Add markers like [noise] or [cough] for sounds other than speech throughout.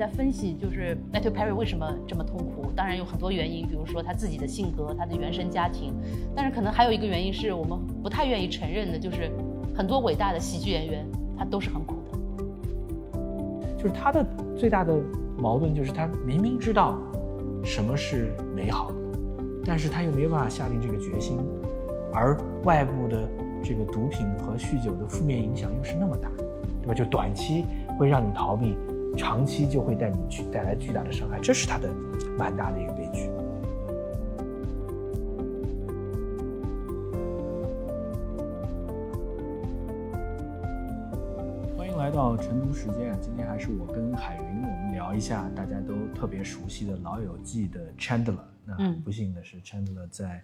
在分析，就是 Matthew Perry 为什么这么痛苦。当然有很多原因，比如说他自己的性格、他的原生家庭，但是可能还有一个原因是我们不太愿意承认的，就是很多伟大的喜剧演员他都是很苦的。就是他的最大的矛盾就是他明明知道什么是美好，但是他又没办法下定这个决心，而外部的这个毒品和酗酒的负面影响又是那么大，对吧？就短期会让你逃避。长期就会带你去带来巨大的伤害，这是他的蛮大的一个悲剧。欢迎来到晨读时间，今天还是我跟海云，我们聊一下大家都特别熟悉的《老友记》的 Chandler。那不幸的是，Chandler 在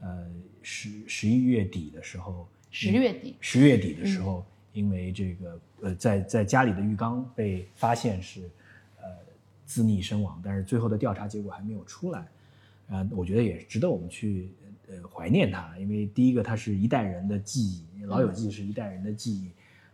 呃十十一月底的时候，十月底，十月底的时候。因为这个呃，在在家里的浴缸被发现是，呃，自溺身亡，但是最后的调查结果还没有出来，啊，我觉得也值得我们去呃怀念他，因为第一个他是一代人的记忆，《老友记》是一代人的记忆，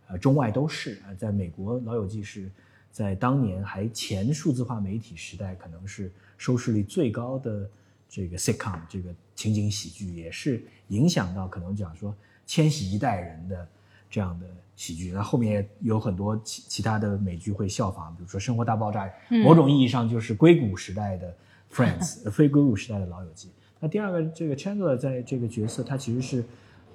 呃，中外都是啊，在美国，《老友记》是在当年还前数字化媒体时代，可能是收视率最高的这个 sitcom 这个情景喜剧，也是影响到可能讲说千禧一代人的这样的。喜剧，那后面有很多其其他的美剧会效仿，比如说《生活大爆炸》，某种意义上就是硅谷时代的 Friends，[laughs] 非硅谷时代的老友记。那第二个，这个 Chandler 在这个角色，他其实是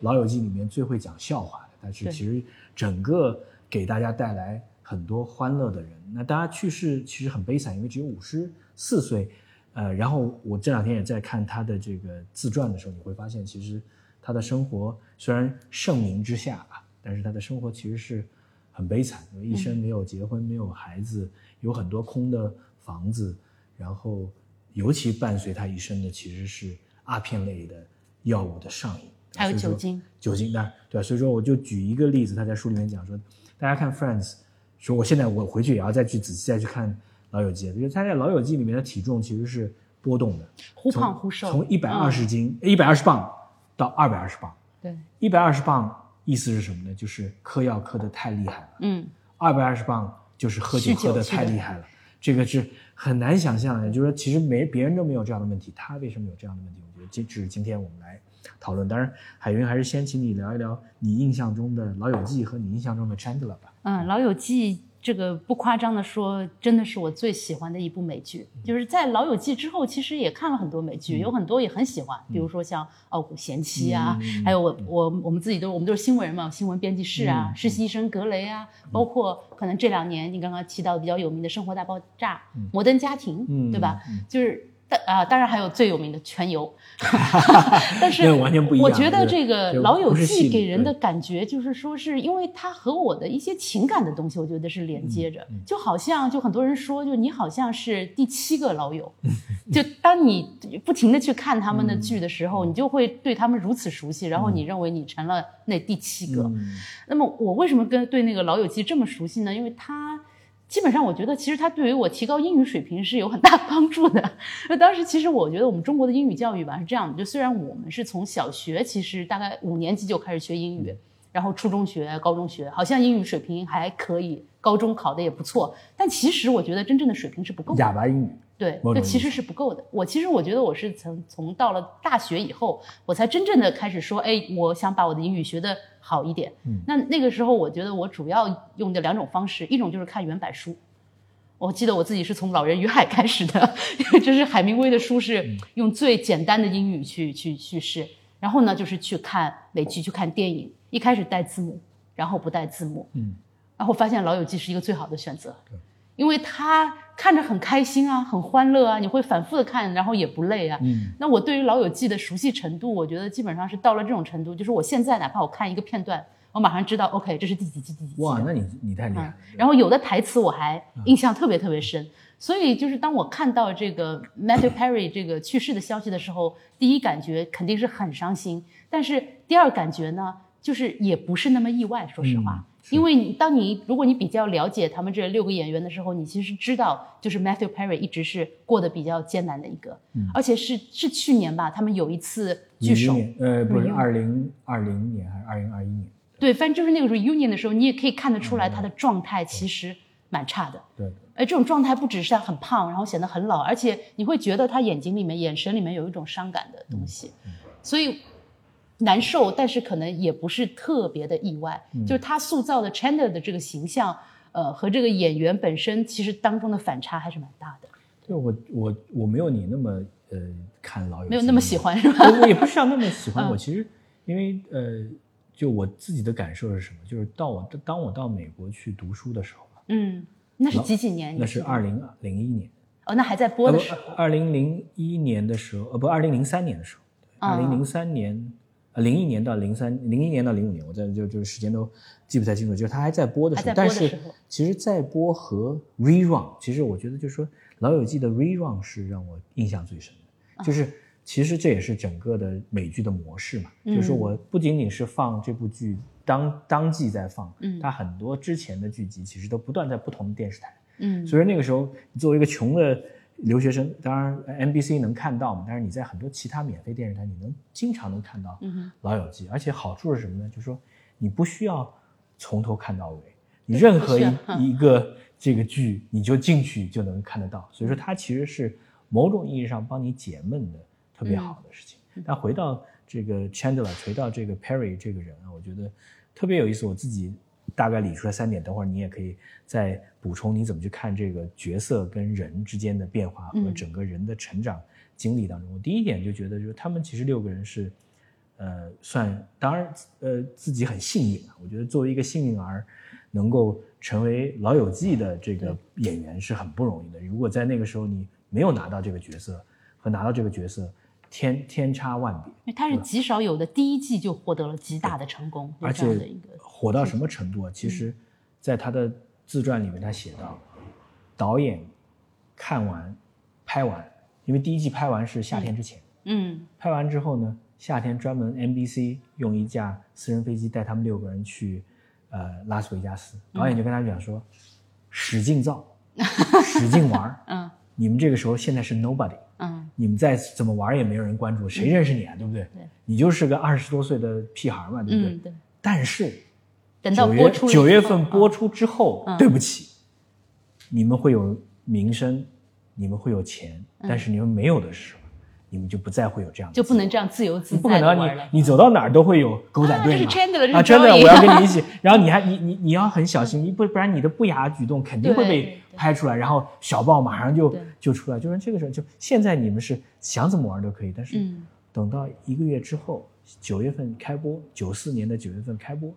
老友记里面最会讲笑话的，但是其实整个给大家带来很多欢乐的人。那大家去世其实很悲惨，因为只有五十四岁。呃，然后我这两天也在看他的这个自传的时候，你会发现，其实他的生活虽然盛名之下啊。但是他的生活其实是很悲惨，因为一生没有结婚，没有孩子，有很多空的房子，然后尤其伴随他一生的其实是阿片类的药物的上瘾，还有酒精，酒精那对吧？所以说我就举一个例子，他在书里面讲说，大家看 Friends，说我现在我回去也要再去仔细再去看老友记，就是他在老友记里面的体重其实是波动的，忽胖忽瘦，从一百二十斤一百二十磅到二百二十磅，对，一百二十磅。意思是什么呢？就是嗑药嗑得太厉害了。嗯，二百二十磅就是喝酒喝得太厉害了。这个是很难想象的。就是说，其实没别人都没有这样的问题，他为什么有这样的问题？我觉得这只是今天我们来讨论。当然，海云还是先请你聊一聊你印象中的老友记和你印象中的 Chandler 吧。嗯，老友记。这个不夸张的说，真的是我最喜欢的一部美剧。就是在《老友记》之后，其实也看了很多美剧，有很多也很喜欢。比如说像《傲骨贤妻》啊，还有我我我们自己都我们都是新闻人嘛，《新闻编辑室》啊，《实习医生格雷》啊，包括可能这两年你刚刚提到比较有名的《生活大爆炸》《摩登家庭》，对吧？就是。但啊，当然还有最有名的全游 [laughs] [laughs] 但是我觉得这个《老友记》给人的感觉就是说，是因为它和我的一些情感的东西，我觉得是连接着，就好像就很多人说，就你好像是第七个老友，[laughs] 就当你不停的去看他们的剧的时候，你就会对他们如此熟悉，然后你认为你成了那第七个。那么我为什么跟对那个《老友记》这么熟悉呢？因为它。基本上，我觉得其实它对于我提高英语水平是有很大 [laughs] 帮助的。那当时其实我觉得我们中国的英语教育吧是这样的，就虽然我们是从小学其实大概五年级就开始学英语，然后初中学、高中学，好像英语水平还可以，高中考的也不错，但其实我觉得真正的水平是不够的。哑巴英语。对，这其实是不够的。我其实我觉得我是从从到了大学以后，我才真正的开始说，哎，我想把我的英语学得好一点。嗯，那那个时候我觉得我主要用的两种方式，一种就是看原版书。我记得我自己是从《老人与海》开始的，[laughs] 就是海明威的书是用最简单的英语去去叙事。然后呢，就是去看美剧，去看电影，一开始带字幕，然后不带字幕。嗯，然后发现《老友记》是一个最好的选择。对。因为他看着很开心啊，很欢乐啊，你会反复的看，然后也不累啊。嗯，那我对于老友记的熟悉程度，我觉得基本上是到了这种程度，就是我现在哪怕我看一个片段，我马上知道，OK，这是第几季第几季。哇，那你你太厉害。然后有的台词我还印象特别特别深，所以就是当我看到这个 Matthew Perry 这个去世的消息的时候，第一感觉肯定是很伤心，但是第二感觉呢，就是也不是那么意外，说实话。因为你当你如果你比较了解他们这六个演员的时候，你其实知道，就是 Matthew Perry 一直是过得比较艰难的一个，而且是是去年吧，他们有一次聚首，呃，不是二零二零年还是二零二一年？对，反正就是那个 reunion 的时候，你也可以看得出来他的状态其实蛮差的。对，而这种状态不只是他很胖，然后显得很老，而且你会觉得他眼睛里面、眼神里面有一种伤感的东西，所以难受，但是可能也不是特别的意外。就是他塑造的 Chandler 的这个形象，呃，和这个演员本身其实当中的反差还是蛮大的。对我我我没有你那么呃看老友，没有那么喜欢是吧？我我也不需要那么喜欢。[laughs] 嗯我其实因为呃，就我自己的感受是什么？就是到我当我到美国去读书的时候，嗯，那是几几年？那是二零零一年，哦，那还在播的时候。，二零零一年的时候，呃不，二零零三年的时候，啊二零零三年，呃零一年到零三，零一年到零五年，我在就就时间都记不太清楚，就是他还在播的时候，但是其实在播和 rerun，其实我觉得就是说《老友记》的 rerun 是让我印象最深的，就是其实这也是整个的美剧的模式嘛，就是我不仅仅是放这部剧当当季在放，嗯它很多之前的剧集其实都不断在不同的电视台。嗯所以说那个时候，你作为一个穷的留学生，当然呃 NBC 能看到嘛，但是你在很多其他免费电视台，你能经常能看到老友记》，而且好处是什么呢？就是说你不需要从头看到尾，你任何一嗯一个这个剧你就进去就能看得到，所以说它其实是某种意义上帮你解闷的特别好的事情。但回到这个 Chandler，回到这个 Perry 这个人啊，我觉得特别有意思。我自己大概理出来三点，等会儿你也可以再补充你怎么去看这个角色跟人之间的变化和嗯整个人的成长经历当中。我第一点就觉得，就是他们其实六个人是，呃，算当然呃自己很幸运啊。我觉得作为一个幸运儿，能够成为《老友记》的这个演员是很不容易的。如果在那个时候你没有拿到这个角色和拿到这个角色，天天差万别。因为他是极少有的第一季就获得了极大的成功，而且火到什么程度啊？其实，在他的自传里面，他写到，导演看完、拍完，因为第一季拍完是夏天之前，嗯拍完之后呢，夏天专门 NBC 用一架私人飞机带他们六个人去，呃，拉斯维加斯。导演就跟他们讲说，使劲造，使劲玩儿 [laughs] 嗯你们这个时候现在是 nobody，嗯你们再怎么玩也没有人关注，谁认识你啊？对不对？对你就是个二十多岁的屁孩嘛，对不对？嗯对，但是等到九月播出九月份播嗯出之后，嗯对不起，你们会有名声，你们会有钱，但是你们没有的时候，你们就不再会有这样就不能这样自由自不可能，你。你走到哪儿都会有狗仔队嘛。啊这是 Chandler，这是啊，真的我要 [laughs] 跟你一起。然后你还你你你要很小心，你不不然你的不雅举动肯定会被拍出来，然后小报马上就就出来。就是这个时候，就现在你们是想怎么玩都可以，但是嗯等到一个月之后，九月份开播，九四年的九月份开播，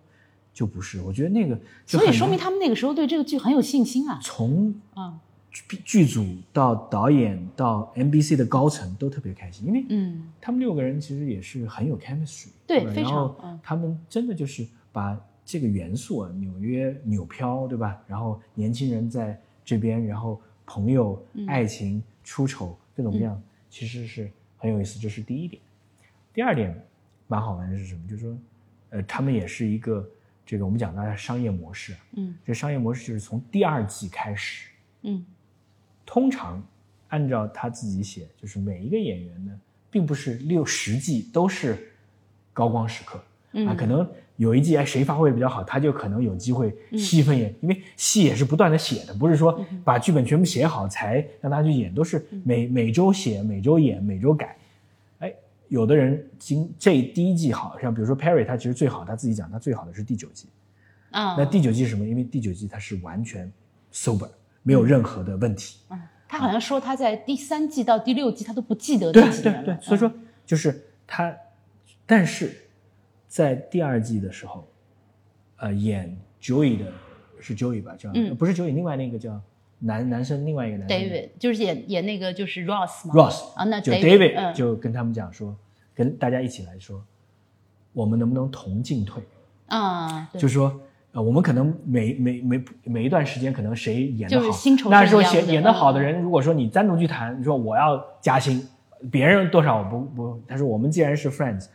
就不是。我觉得那个所以说明他们那个时候对这个剧很有信心啊。从啊剧剧组到导演到 NBC 的高层都特别开心，因为嗯他们六个人其实也是很有 chemistry，对非常然后嗯他们真的就是把这个元素啊，纽约纽漂，对吧？然后年轻人在这边，然后朋友、嗯爱情、出丑各种各样，其实是很有意思。这是第一点。第二点蛮好玩的是什么？就是说，呃，他们也是一个这个我们讲的商业模式啊，嗯这商业模式就是从第二季开始，嗯通常按照他自己写，就是每一个演员呢，并不是六十季都是高光时刻、啊，嗯可能有一季哎谁发挥的比较好，他就可能有机会戏份也，因为戏也是不断的写的，不是说把剧本全部写好才让他去演，都是每每周写，每周演，每周改。哎，有的人今这第一季好像比如说 Perry，他其实最好，他自己讲他最好的是第九季。啊那第九季是什么？因为第九季他是完全 sober，没有任何的问题。嗯，他好像说他在第三季到第六季他都不记得对那几年了。对对，所以说就是他，但是在第二季的时候，呃，演 Joey 的是 Joey 吧？叫、嗯。不是 Joey，另外那个叫男男生，另外一个男生。David 就是演演那个就是 Ross 嘛。Ross 啊，那就 David 嗯。就跟他们讲说，跟大家一起来说，我们能不能同进退？啊，对。就是说，呃，我们可能每每每每一段时间，可能谁演的好，就是薪酬是那时候演演的好的嗯人，如果说你单独去谈，你说我要加薪，别人多少我不不，他说我们既然是 friends，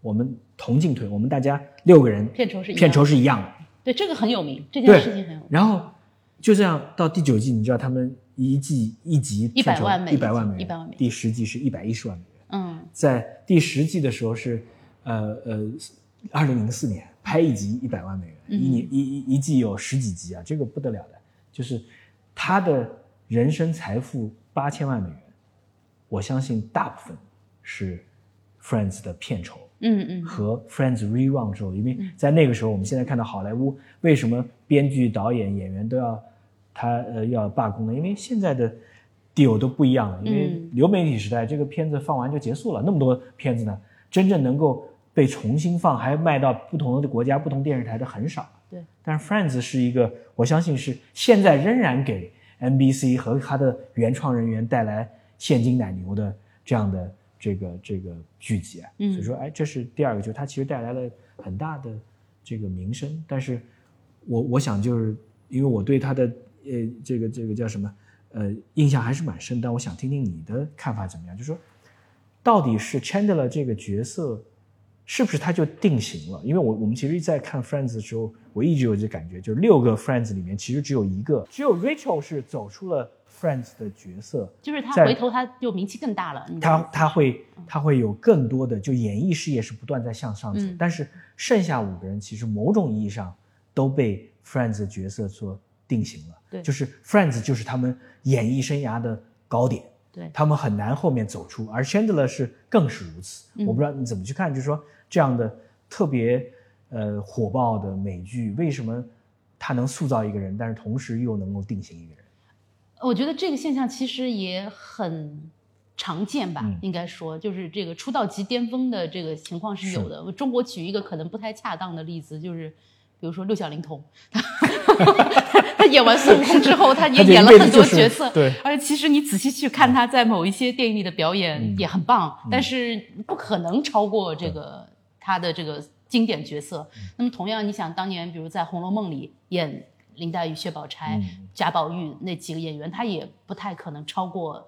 我们同进退，我们大家六个人片酬是一样片酬是一样的，对这个很有名，这件事情很有名。然后就这样到第九季，你知道他们一季一集100片酬万美一百万美元，100万美元第十季是一百一十万美元。嗯在第十季的时候是，呃呃，二零零四年拍一集一百万美元，嗯一年一一一季有十几集啊，这个不得了的。就是他的人生财富八千万美元，我相信大部分是 Friends 的片酬。嗯嗯和 Friends rerun 之后，因为在那个时候，我们现在看到好莱坞为什么编剧、导演、演员都要他呃要罢工呢？因为现在的 deal 都不一样了。因为嗯流媒体时代，这个片子放完就结束了，那么多片子呢，真正能够被重新放，还卖到不同的国家、不同电视台的很少。对，但是 Friends 是一个，我相信是现在仍然给 NBC 和他的原创人员带来现金奶牛的这样的这个这个剧集啊。嗯所以说，哎，这是第二个，就是它其实带来了很大的这个名声。但是我我想就是因为我对他的呃这个这个叫什么呃印象还是蛮深，但我想听听你的看法怎么样？就是说，到底是 Chandler 这个角色是不是他就定型了？因为我我们其实，在看 Friends 的时候，我一直有这感觉，就是六个 Friends 里面，其实只有一个，只有 Rachel 是走出了 Friends 的角色，就是他回头他就名气更大了。他他会他会有更多的就演艺事业是不断在向上走，嗯但是剩下五个人其实某种意义上都被 Friends 的角色所定型了，对就是 Friends 就是他们演艺生涯的高点，对他们很难后面走出，而 Chandler 是更是如此。嗯我不知道你怎么去看，就是说这样的特别呃火爆的美剧，为什么它能塑造一个人，但是同时又能够定型一个人？我觉得这个现象其实也很常见吧，嗯。应该说，就是这个出道即巅峰的这个情况是有的。中国举一个可能不太恰当的例子，就是比如说六小龄童，[laughs] 他演完孙悟空之后，他也演了很多角色，对。而且其实你仔细去看他在某一些电影里的表演嗯。也很棒，但是不可能超过这个他的这个经典角色。嗯那么同样，你想当年比如在《红楼梦》里演林黛玉、薛宝钗、嗯贾宝玉那几个演员，他也不太可能超过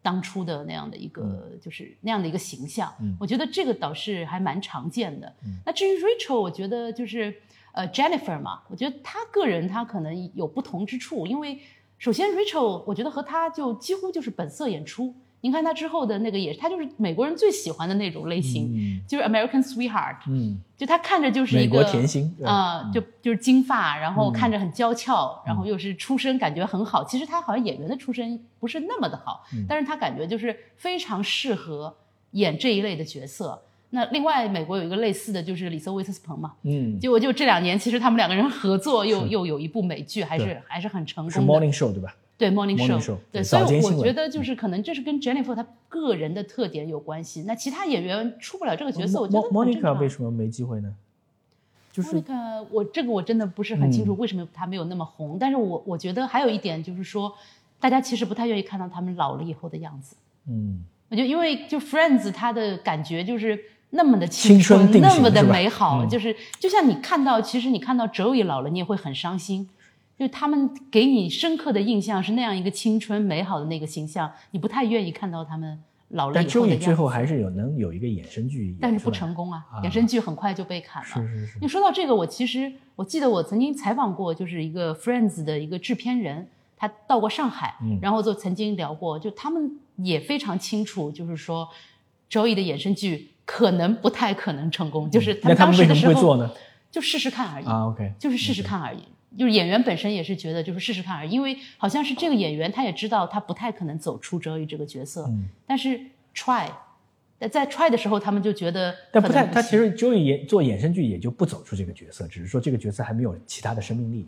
当初的那样的一个，就是那样的一个形象。嗯我觉得这个倒是还蛮常见的。嗯那至于 Rachel，我觉得就是呃 Jennifer 嘛，我觉得她个人她可能有不同之处，因为首先 Rachel 我觉得和她就几乎就是本色演出。您看他之后的那个也，是，他就是美国人最喜欢的那种类型，嗯。就是 American Sweetheart，嗯，就他看着就是一美个国甜心啊、嗯。就就是金发，然后嗯。看着很娇俏，然后又是出身感觉很好。其实他好像演员的出身不是那么的好，嗯。但是他感觉就是非常适合演这一类的角色。那另外，美国有一个类似的就是李瑟威特斯彭嘛，嗯，结果就这两年，其实他们两个人合作又又有一部美剧，还是还是很成是功的。Morning Show 对吧？对 Morning Morning Show，Show，对，所以我觉得就是可能这是跟 Jennifer 她个人的特点有关系。那其他演员出不了这个角色，我觉得 Monica 为什么没机会呢？就是嗯 Monica，我这个我真的不是很清楚为什么她没有那么红，但是我我觉得还有一点就是说，大家其实不太愿意看到他们老了以后的样子。嗯，我觉得因为就 Friends 它的感觉就是那么的青春春，那么的美好，嗯就是就像你看到，其实你看到 Joey 老了，你也会很伤心。就他们给你深刻的印象是那样一个青春美好的那个形象，你不太愿意看到他们老了但以后的样子。最后还是有能有一个衍生剧但是不成功啊，啊衍生剧很快就被砍了。是是是，你说到这个，我其实我记得我曾经采访过，就是一个 Friends 的一个制片人，他到过上海，嗯然后就曾经聊过，就他们也非常清楚，就是说 Joey 的衍生剧可能不太可能成功，就是他当们当时的时候么会做呢？就试试看而已，啊，OK，就是试试看而已。就是演员本身也是觉得就是试试看而已，因为好像是这个演员他也知道他不太可能走出 Joey 这个角色，嗯，但是 try，在在 try 的时候，他们就觉得但不太，他其实 Joey 演做衍生剧也就不走出这个角色，只是说这个角色还没有其他的生命力。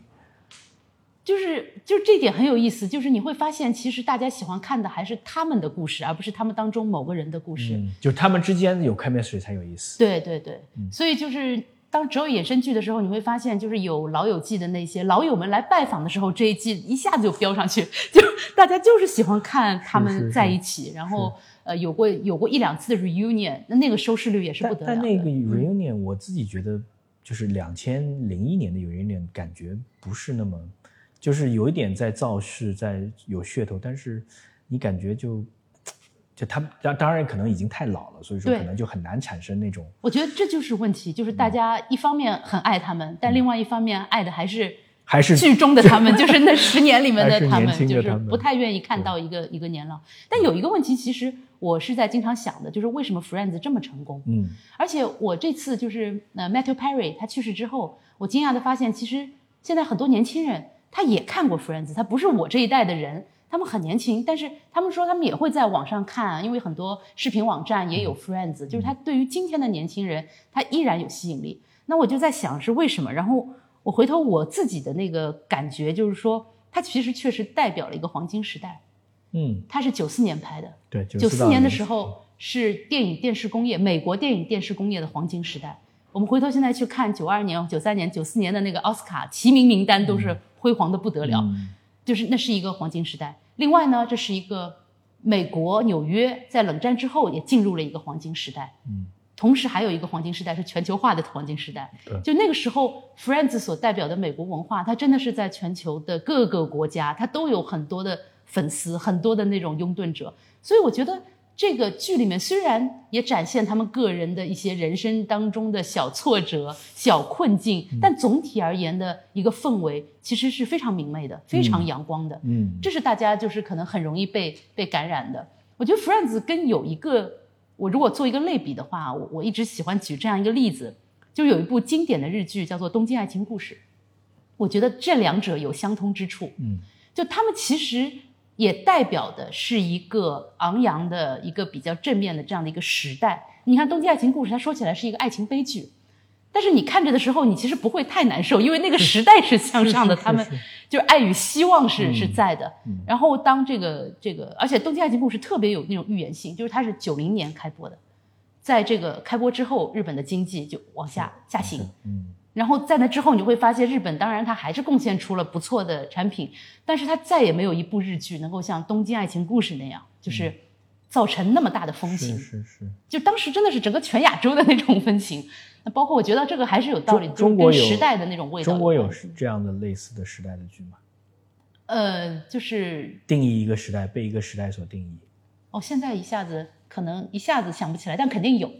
就是就是这点很有意思，就是你会发现，其实大家喜欢看的还是他们的故事，而不是他们当中某个人的故事。嗯，就是他们之间有 chemistry 才有意思。对对对，嗯所以就是当只有衍生剧的时候，你会发现，就是有老友记的那些老友们来拜访的时候，这一季一下子就飙上去，[laughs] 就大家就是喜欢看他们在一起，然后呃有过有过一两次的 reunion，那那个收视率也是不得了的。但但那个嗯 reunion 我自己觉得，就是两千零一年的 reunion 感觉不是那么，就是有一点在造势，在有噱头，但是你感觉就就他们当当然可能已经太老了，所以说可能就很难产生那种我觉得这就是问题，就是大家一方面很爱他们，但另外一方面爱的还是还是剧中的他们，就是那十年里面的 [laughs] 他们，就是不太愿意看到一个一个年老。但有一个问题，其实我是在经常想的，就是为什么 Friends 这么成功？嗯而且我这次就是呃 Matthew Perry 他去世之后，我惊讶的发现，其实现在很多年轻人他也看过 Friends，他不是我这一代的人，他们很年轻，但是他们说他们也会在网上看啊，因为很多视频网站也有 Friends，就是他对于今天的年轻人，他依然有吸引力。那我就在想是为什么，然后我回头我自己的那个感觉就是说，它其实确实代表了一个黄金时代。嗯，它是九四年拍的，对，九四年的时候是电影电视工业美国电影电视工业的黄金时代。我们回头现在去看九二年、九三年、九四年的那个奥斯卡提名名单，都是辉煌的不得了，就是那是一个黄金时代。另外呢，这是一个美国纽约在冷战之后也进入了一个黄金时代。嗯，同时还有一个黄金时代是全球化的黄金时代。就那个时候，Friends 所代表的美国文化，它真的是在全球的各个国家，它都有很多的。粉丝很多的那种拥趸者，所以我觉得这个剧里面虽然也展现他们个人的一些人生当中的小挫折、小困境，但总体而言的一个氛围其实是非常明媚的、非常阳光的。嗯，这是大家就是可能很容易被被感染的。我觉得《Friends》跟有一个，我如果做一个类比的话，我我一直喜欢举这样一个例子，就有一部经典的日剧叫做《东京爱情故事》，我觉得这两者有相通之处。嗯，就他们其实。也代表的是一个昂扬的一个比较正面的这样的一个时代。你看《东京爱情故事》，它说起来是一个爱情悲剧，但是你看着的时候，你其实不会太难受，因为那个时代是向上的，他们就是爱与希望是是在的。然后当这个这个，而且《东京爱情故事》特别有那种预言性，就是它是九零年开播的，在这个开播之后，日本的经济就往下下行。嗯。然后在那之后，你会发现日本当然它还是贡献出了不错的产品，但是它再也没有一部日剧能够像《东京爱情故事》那样，就是造成那么大的风行。是是。就当时真的是整个全亚洲的那种风行。那包括我觉得这个还是有道理，中国时代的那种味道。中国有这样的类似的时代的剧吗？呃，就是定义一个时代，被一个时代所定义。哦，现在一下子可能一下子想不起来，但肯定有。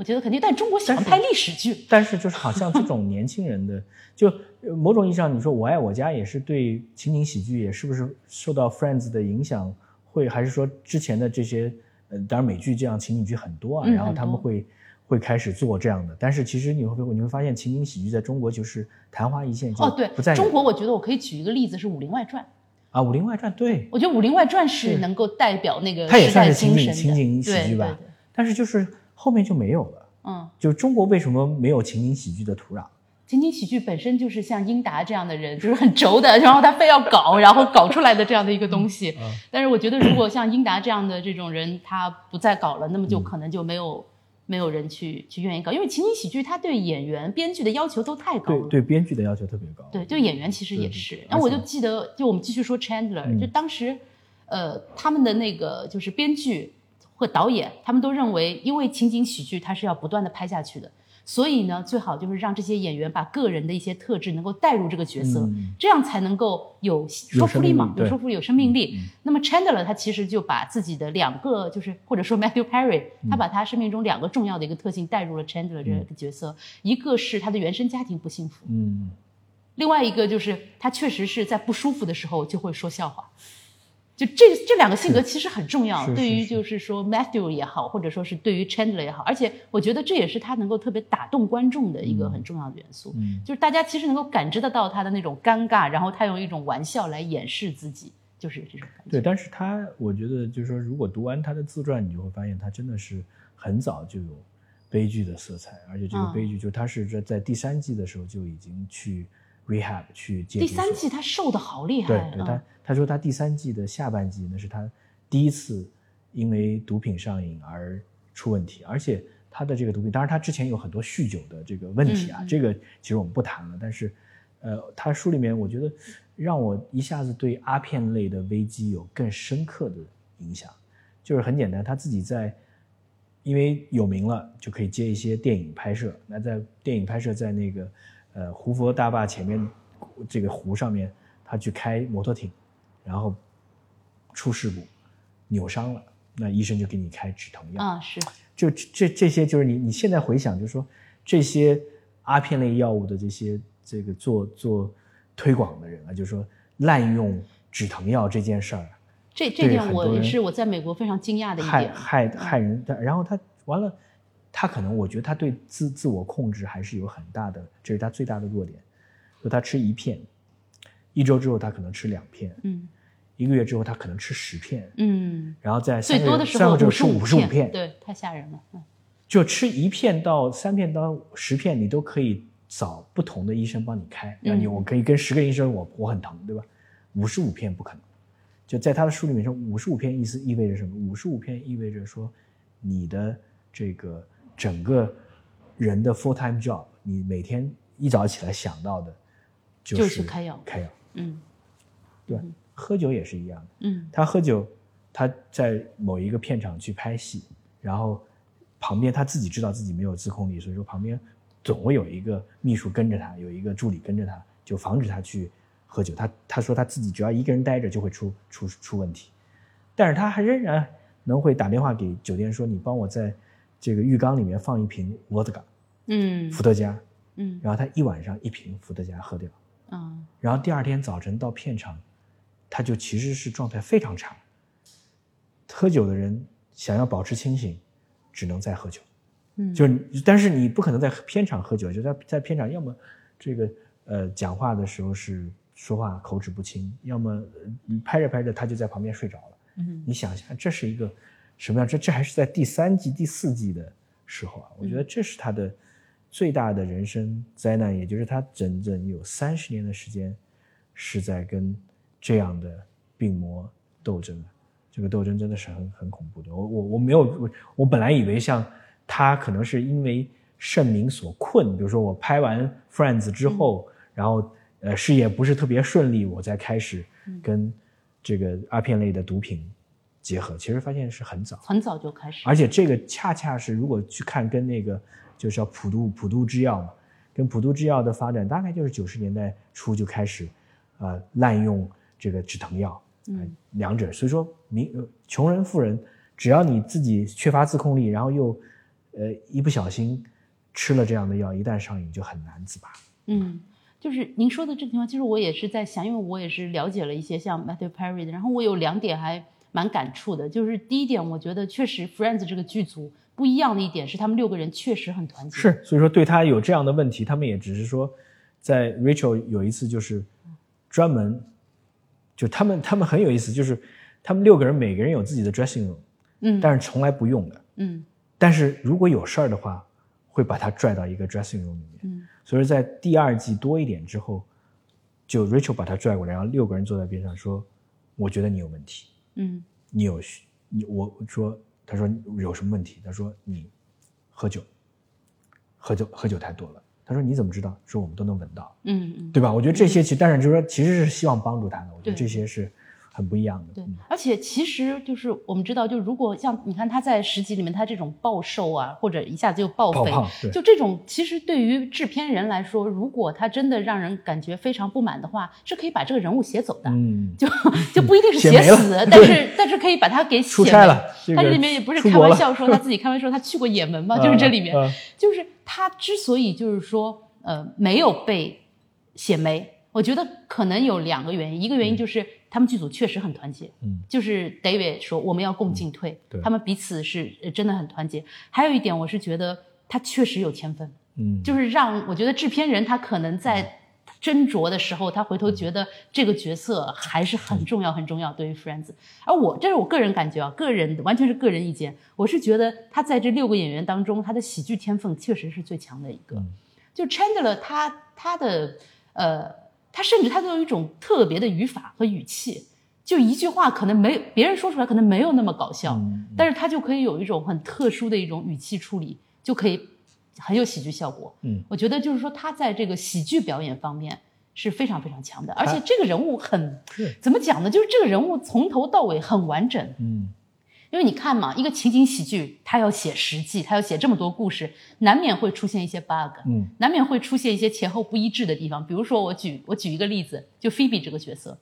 我觉得肯定，但中国喜欢拍历史剧。[laughs] 但是就是好像这种年轻人的，就某种意义上，你说《我爱我家》也是对情景喜剧，也是不是受到 Friends 的影响？会还是说之前的这些，呃，当然美剧这样情景剧很多啊，然后他们会会开始做这样的。但是其实你会你会发现，情景喜剧在中国就是昙花一现。哦，对，不在中国，我觉得我可以举一个例子是《武林外传》啊，《武林外传》对，我觉得《武林外传》是能够代表那个它也算是情景情景喜剧吧，但是就是后面就没有了。嗯，就中国为什么没有情景喜剧的土壤？情景喜剧本身就是像英达这样的人，就是很轴的，然后他非要搞，然后搞出来的这样的一个东西。但是我觉得，如果像英达这样的这种人，他不再搞了，那么就可能就没有没有人去去愿意搞，因为情景喜剧他对演员、编剧的要求都太高了。对对，编剧的要求特别高。对对，演员其实也是。然后我就记得，就我们继续说 Chandler，就当时，呃，他们的那个就是编剧。和导演他们都认为，因为情景喜剧它是要不断的拍下去的，所以呢，最好就是让这些演员把个人的一些特质能够带入这个角色，这样才能够有说服力嘛，有说服力，有生命力。那么 Chandler 他其实就把自己的两个，就是或者说 Matthew Perry，他把他生命中两个重要的一个特性带入了 Chandler 这个角色，一个是他的原生家庭不幸福，嗯，另外一个就是他确实是在不舒服的时候就会说笑话。就这这两个性格其实很重要，对于就是说 Matthew 也好，或者说是对于 Chandler 也好，而且我觉得这也是他能够特别打动观众的一个很重要的元素，就是大家其实能够感知得到他的那种尴尬，然后他用一种玩笑来掩饰自己，就是这种感觉。对，但是他我觉得就是说，如果读完他的自传，你就会发现他真的是很早就有悲剧的色彩，而且这个悲剧就他是在在第三季的时候就已经去。Rehab 去接第三季他瘦的好厉害，对对，他他说他第三季的下半季那是他第一次因为毒品上瘾而出问题，而且他的这个毒品，当然他之前有很多酗酒的这个问题啊，这个其实我们不谈了。但是，呃，他书里面我觉得让我一下子对阿片类的危机有更深刻的影响，就是很简单，他自己在因为有名了就可以接一些电影拍摄，那在电影拍摄在那个。呃，胡佛大坝前面这个湖上面，他去开摩托艇，然后出事故，扭伤了，那医生就给你开止疼药。啊，是。就这这些，就是你你现在回想，就是说这些阿片类药物的这些这个做做推广的人啊，就是说滥用止疼药这件事儿，这这点我也是我在美国非常惊讶的一点，害害害人。然后他完了。他可能，我觉得他对自自我控制还是有很大的，这是他最大的弱点。就他吃一片，一周之后他可能吃两片，嗯一个月之后他可能吃十片，嗯，然后在最三个多的时候月三个之后吃五五十五片，对，太吓人了。嗯就吃一片到三片到十片，你都可以找不同的医生帮你开。那你嗯我可以跟十个医生，我我很疼，对吧？五十五片不可能。就在他的书里面说，五十五片意思意味着什么？五十五片意味着说，你的这个整个人的 full time job，你每天一早起来想到的，就就是是开药开药，嗯对吧？喝酒也是一样的。嗯他喝酒，他在某一个片场去拍戏，然后旁边他自己知道自己没有自控力，所以说旁边总会有一个秘书跟着他，有一个助理跟着他，就防止他去喝酒。他他说他自己只要一个人待着就会出出出问题，但是他还仍然能会打电话给酒店说你帮我在这个浴缸里面放一瓶伏特加，嗯伏特加，嗯然后他一晚上一瓶伏特加喝掉。嗯然后第二天早晨到片场，他就其实是状态非常差。喝酒的人想要保持清醒，只能再喝酒。嗯，就是，但是你不可能在片场喝酒，就在在片场，要么这个呃讲话的时候是说话口齿不清，要么呃拍着拍着他就在旁边睡着了。嗯你想想，这是一个什么样？这这还是在第三季、第四季的时候啊！我觉得这是他的最大的人生灾难，也就是他整整有三十年的时间是在跟这样的病魔斗争。这个斗争真的是很很恐怖的。我我我没有我我本来以为像他可能是因为盛名所困，比如说我拍完 Friends 之后，然后呃事业不是特别顺利，我才开始跟这个阿片类的毒品结合。其实发现是很早，很早就开始，而且这个恰恰是如果去看跟那个就是叫普渡普渡制药嘛，跟普渡制药的发展大概就是九十年代初就开始，呃滥用这个止疼药，嗯两者，所以说民呃穷人富人，只要你自己缺乏自控力，然后又呃一不小心吃了这样的药，一旦上瘾就很难自拔。嗯，就是您说的这个情况，其实我也是在想，因为我也是了解了一些像 Matthew Perry 的，然后我有两点还蛮感触的，就是第一点，我觉得确实 Friends 这个剧组不一样的一点是，他们六个人确实很团结，是，所以说对他有这样的问题，他们也只是说，在 Rachel 有一次就是专门，就他们他们很有意思，就是他们六个人每个人有自己的 dressing room，嗯但是从来不用的。嗯但是如果有事儿的话，会把他拽到一个 dressing room 里面。嗯所以在第二季多一点之后，就 Rachel 把他拽过来，然后六个人坐在边上说：“我觉得你有问题，嗯你有需你我说他说有什么问题？他说你喝酒，喝酒喝酒太多了。他说你怎么知道？说我们都能闻到，嗯嗯，对吧？我觉得这些其实但是就是说其实是希望帮助他的，我觉得这些是很不一样的。对嗯，而且其实就是我们知道，就如果像你看他在十集里面，他这种暴瘦啊，或者一下子就暴肥，就这种，其实对于制片人来说，如果他真的让人感觉非常不满的话，是可以把这个人物写走的。嗯，就就不一定是写死 [laughs] 但是但是可以把他给写出差没了这个他这里面也不是开玩笑说他 [laughs] 自己开玩笑说他去过也门嘛，就是这里面，嗯嗯就是他之所以就是说呃没有被写没，我觉得可能有两个原因，一个原因就是他们剧组确实很团结，嗯，就是 David 说我们要共进退，对。他们彼此是呃真的很团结。还有一点，我是觉得他确实有天分，嗯，就是让我觉得制片人他可能在斟酌的时候，他回头觉得这个角色还是很重要很重要，对于 Friends。而我这是我个人感觉啊，个人完全是个人意见，我是觉得他在这六个演员当中，他的喜剧天分确实是最强的一个。嗯。就 Chandler 他他的呃，他甚至他都有一种特别的语法和语气，就一句话可能没别人说出来可能没有那么搞笑，嗯但是他就可以有一种很特殊的一种语气处理，就可以很有喜剧效果。嗯，我觉得就是说他在这个喜剧表演方面是非常非常强的，而且这个人物很是怎么讲呢？就是这个人物从头到尾很完整，嗯因为你看嘛，一个情景喜剧，它要写实际，它要写这么多故事，难免会出现一些 bug，嗯。难免会出现一些前后不一致的地方。比如说，我举我举一个例子，就菲比这个角色，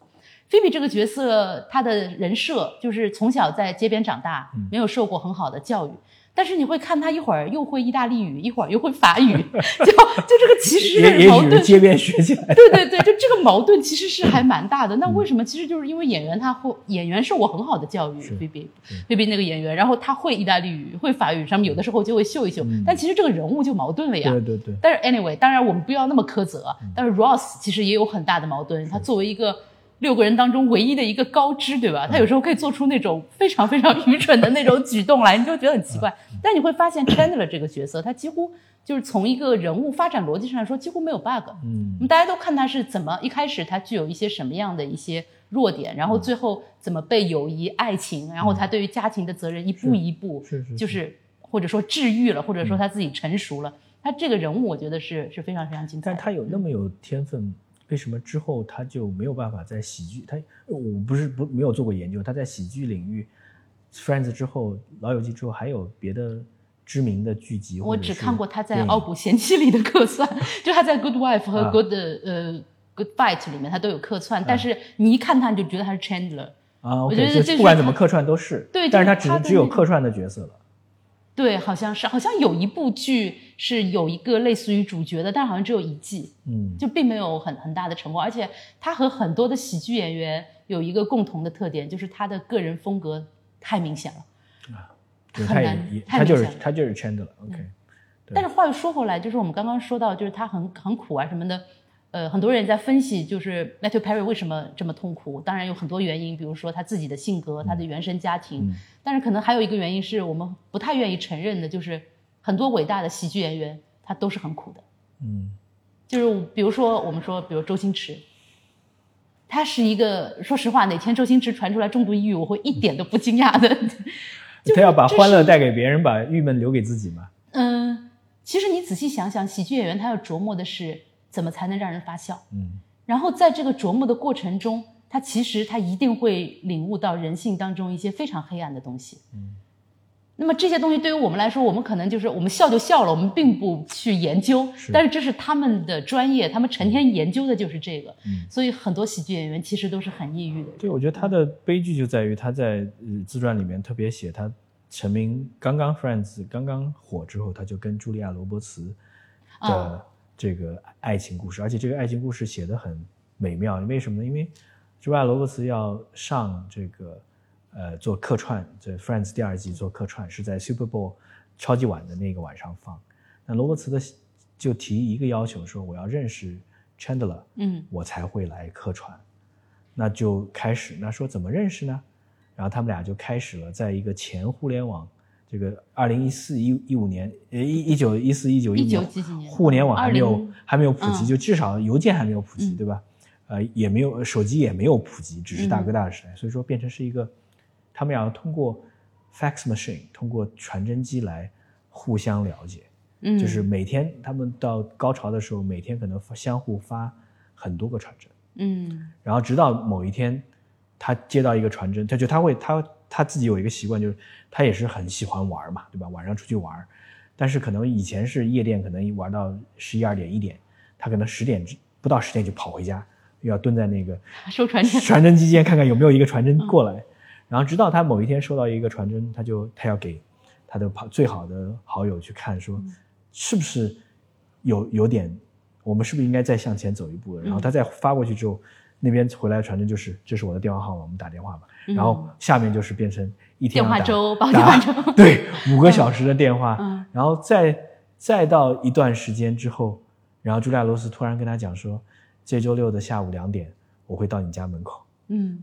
菲比这个角色，她的人设就是从小在街边长大，没有受过很好的教育，但是你会看他一会儿又会意大利语，一会儿又会法语，[laughs] 就就这个其实矛盾。街边学起来。对对对，就这个矛盾其实是还蛮大的。那为什么？其实就是因为演员他会，演员受我很好的教育是，B B B B 那个演员，然后他会意大利语，会法语，上面有的时候就会秀一秀。但其实这个人物就矛盾了呀。对对对，但是 anyway，当然我们不要那么苛责。但是 Ross 其实也有很大的矛盾，他作为一个六个人当中唯一的一个高知，对吧？他有时候可以做出那种非常非常愚蠢的那种举动来，[laughs] 你就觉得很奇怪。但你会发现 Chandler 这个角色，他几乎就是从一个人物发展逻辑上来说，几乎没有 bug。嗯我们大家都看他是怎么一开始他具有一些什么样的一些弱点，然后最后怎么被友谊、爱情，然后他对于家庭的责任一步一步，是是就是或者说治愈了，或者说他自己成熟了。他这个人物，我觉得是是非常非常精彩。但他有那么有天分，为什么之后他就没有办法在喜剧？他我不是不没有做过研究，他在喜剧领域，Friends 之后，老友记之后还有别的知名的剧集？我只看过他在《傲骨贤妻》里的客串，[laughs] 就他在《Good Wife》和啊《Good、呃 Good Fight》里面他都有客串，但是你一看他你就觉得他是 Chandler。啊我觉得这就不管怎么客串都是，对但是他只是只有客串的角色了。对，好像是，好像有一部剧是有一个类似于主角的，但好像只有一季，嗯，就并没有很很大的成功。而且他和很多的喜剧演员有一个共同的特点，就是他的个人风格太明显了。啊很难也他就是他就是 Chandler。OK，对但是话又说回来，就是我们刚刚说到，就是他很很苦啊什么的，呃，很多人在分析，就是 Matthew Perry 为什么这么痛苦。当然有很多原因，比如说他自己的性格、他的原生家庭，嗯但是可能还有一个原因是我们不太愿意承认的，就是很多伟大的喜剧演员他都是很苦的。嗯，就是比如说我们说，比如周星驰，他是一个，说实话，哪天周星驰传出来重度抑郁，我会一点都不惊讶的。就 [laughs] 是他要把欢乐带给别人，把郁闷留给自己嘛。嗯，其实你仔细想想，喜剧演员他要琢磨的是怎么才能让人发笑，嗯然后在这个琢磨的过程中，他其实他一定会领悟到人性当中一些非常黑暗的东西。嗯，那么这些东西对于我们来说，我们可能就是我们笑就笑了，我们并不去研究，是但是这是他们的专业，他们成天研究的就是这个。嗯所以很多喜剧演员其实都是很抑郁的。对，我觉得他的悲剧就在于他在呃自传里面特别写他成名刚刚 Friends 刚刚火之后，他就跟茱莉亚·罗伯茨的啊这个爱情故事，而且这个爱情故事写得很美妙。为什么呢？因为茱莉亚·罗伯茨要上这个呃做客串，这 Friends 第二季做客串是在 Super Bowl 超级碗的那个晚上放。那罗伯茨的就提一个要求说，我要认识 Chandler，嗯我才会来客串。那就开始，那说怎么认识呢？然后他们俩就开始了，在一个前互联网，这个二零一四一一五年，呃一一九一四一九一19年互联网还没有20还没有普及，嗯就至少邮件还没有普及，嗯对吧？呃，也没有手机也没有普及，只是大哥大的时代，所以说变成是一个，他们要通过 fax machine，通过传真机来互相了解。嗯，就是每天他们到高潮的时候，每天可能相互发很多个传真，嗯。然后直到某一天，他接到一个传真，他就他会他他自己有一个习惯，就是他也是很喜欢玩嘛，对吧？晚上出去玩，但是可能以前是夜店，可能玩到十一二点一点，他可能十点不到十点就跑回家，又要蹲在那个 [laughs] 收传真，传真机间看看有没有一个传真过来，然后直到他某一天收到一个传真，他就他要给他的朋最好的好友去看，说是不是有有点，我们是不是应该再向前走一步了？然后他再发过去之后，那边回来的传真就是这是我的电话号码，我们打电话吧。然后下面就是变成一天电话要打电话粥对，五个小时的电话，嗯然后再再到一段时间之后，然后朱利亚·罗斯突然跟他讲说，这周六的下午两点我会到你家门口。嗯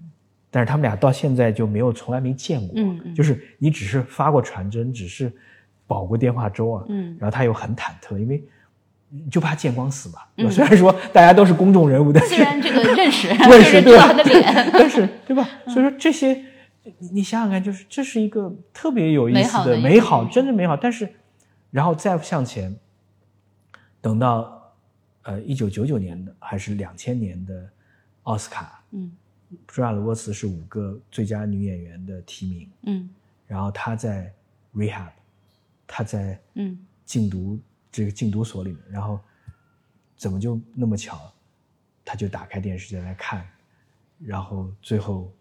但是他们俩到现在就没有从来没见过，嗯嗯就是你只是发过传真，只是保过电话粥啊，嗯然后他又很忐忑，因为就怕见光死嘛。嗯 [laughs] 虽然说大家都是公众人物，但是虽然这个认识，[laughs] 认识对吧但是对吧？所以说这些，你你想想看，就是这是一个特别有意思的美好，真的美好。但是，然后再向前，等到呃一九九九年的还是两千年的奥斯卡，嗯茱莉亚·罗伯茨是五个最佳女演员的提名，嗯。然后她在 rehab，她在嗯。禁毒这个禁毒所里面，然后怎么就那么巧，她就打开电视在来看，然后最后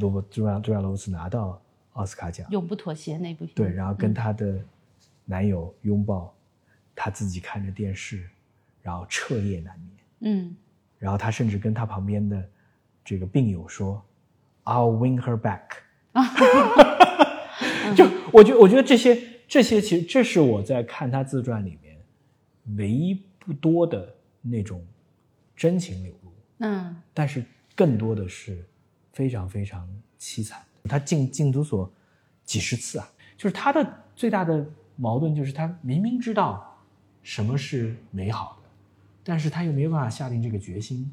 罗伯茱莉亚朱亚·罗伯茨拿到奥斯卡奖，永不妥协那部片。对，然后跟她的男友拥抱，她自己看着电视，然后彻夜难眠。嗯。然后她甚至跟她旁边的这个病友说：“I'll win her back。[laughs] ”就我觉我觉得这些这些其实这是我在看他自传里面唯一不多的那种真情流露。嗯但是更多的是非常非常凄惨的。他进禁毒所几十次啊，就是他的最大的矛盾就是他明明知道什么是美好的，但是他又没办法下定这个决心，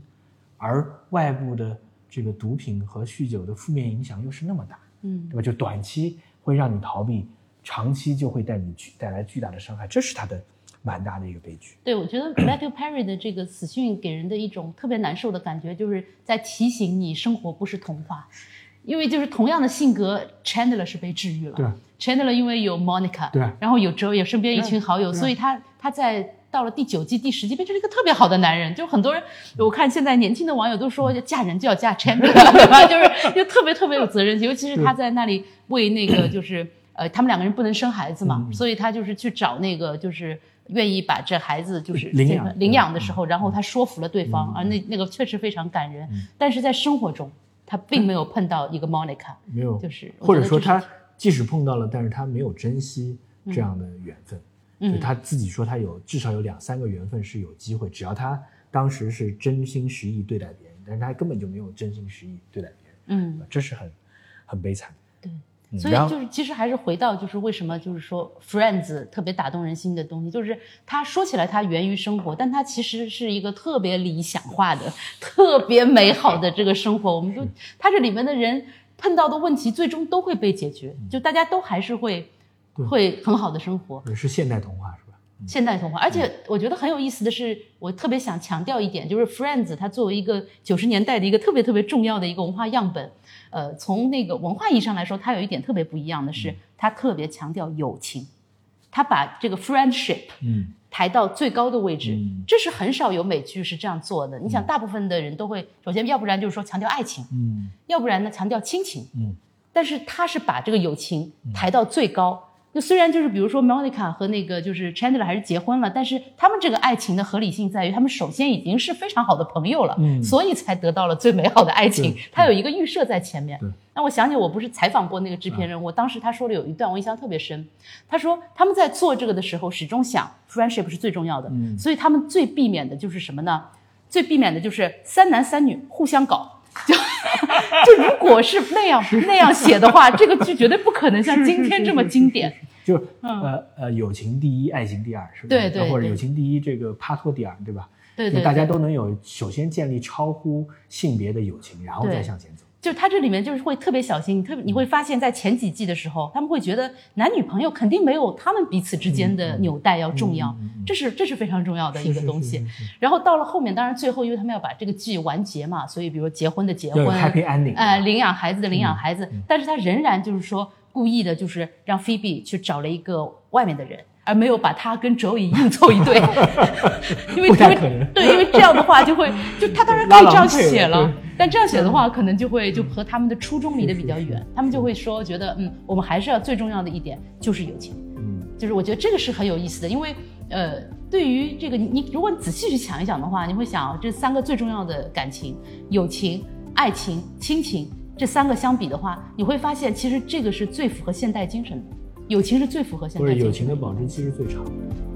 而外部的这个毒品和酗酒的负面影响又是那么大，嗯对吧？就短期会让你逃避，长期就会带你巨带来巨大的伤害，这是他的蛮大的一个悲剧。对，我觉得 Matthew Perry 的这个死讯给人的一种特别难受的感觉，就是在提醒你生活不是童话。因为就是同样的性格，Chandler 是被治愈了。对，Chandler 因为有 Monica，对然后有 Joey，身边一群好友，所以他他在到了第九季、第十季变成了一个特别好的男人。就很多人，我看现在年轻的网友都说，嫁人就要嫁 [laughs] Chandler，对吧？就是就特别特别有责任心，尤其是他在那里为那个就是呃，他们两个人不能生孩子嘛，所以他就是去找那个就是。愿意把这孩子就是领养领养的时候，然后他说服了对方，而那那个确实非常感人。但是在生活中，他并没有碰到一个 Monica，没有，就是或者说他即使碰到了，但是他没有珍惜这样的缘分。嗯就他自己说，他有至少有两三个缘分是有机会，只要他当时是真心实意对待别人，但是他根本就没有真心实意对待别人，嗯，这是很很悲惨的。对。嗯所以就是，其实还是回到就是为什么就是说 Friends 特别打动人心的东西，就是它说起来它源于生活，但它其实是一个特别理想化的、特别美好的这个生活。我们就它这里面的人碰到的问题，最终都会被解决，就大家都还是会会很好的生活。也是现代童话是吧？现代童话，而且我觉得很有意思的是，我特别想强调一点，就是 Friends 它作为一个九十年代的一个特别特别重要的一个文化样本，呃，从那个文化意义上来说，它有一点特别不一样的是，它特别强调友情，它把这个 friendship 嗯，抬到最高的位置，嗯。这是很少有美剧是这样做的。你想，大部分的人都会首先，要不然就是说强调爱情，嗯。要不然呢强调亲情，嗯，但是他是把这个友情抬到最高。那虽然就是比如说 Monica 和那个就是 Chandler 还是结婚了，但是他们这个爱情的合理性在于，他们首先已经是非常好的朋友了，嗯所以才得到了最美好的爱情对。他有一个预设在前面。那我想起我不是采访过那个制片人，我当时他说的有一段我印象特别深，他说他们在做这个的时候始终想 friendship 是最重要的，嗯所以他们最避免的就是什么呢？最避免的就是三男三女互相搞。[laughs] 就就如果是那样那样写的话，这个剧绝对不可能像今天这么经典。就呃呃，友情第一，爱情第二，是吧？嗯对对对或者友情第一，这个帕托第二，对吧？对对，就大家都能有首先建立超乎性别的友情，然后再向前走。就他这里面就是会特别小心，特别你会发现在前几季的时候，他们会觉得男女朋友肯定没有他们彼此之间的纽带要重要，这是这是非常重要的一个东西。然后到了后面，当然最后因为他们要把这个剧完结嘛，所以比如结婚的结婚 happy ending，呃，领养孩子的领养孩嗯子，但是他仍然就是说故意的，就是让菲比去找了一个外面的人，而没有把他跟周乙硬凑一对，[laughs] 因为不因为对，因为这样的话就会就他当然可以这样写了，但这样写的话可能就会就和他们的初衷离得比较远，他们就会说觉得嗯，我们还是要最重要的一点就是友情。嗯。就是我觉得这个是很有意思的，因为呃，对于这个你你如果你仔细去想一想的话，你会想这三个最重要的感情，友情、爱情、亲情这三个相比的话，你会发现其实这个是最符合现代精神的，友情是最符合现在。不是友情的保质期是最长的。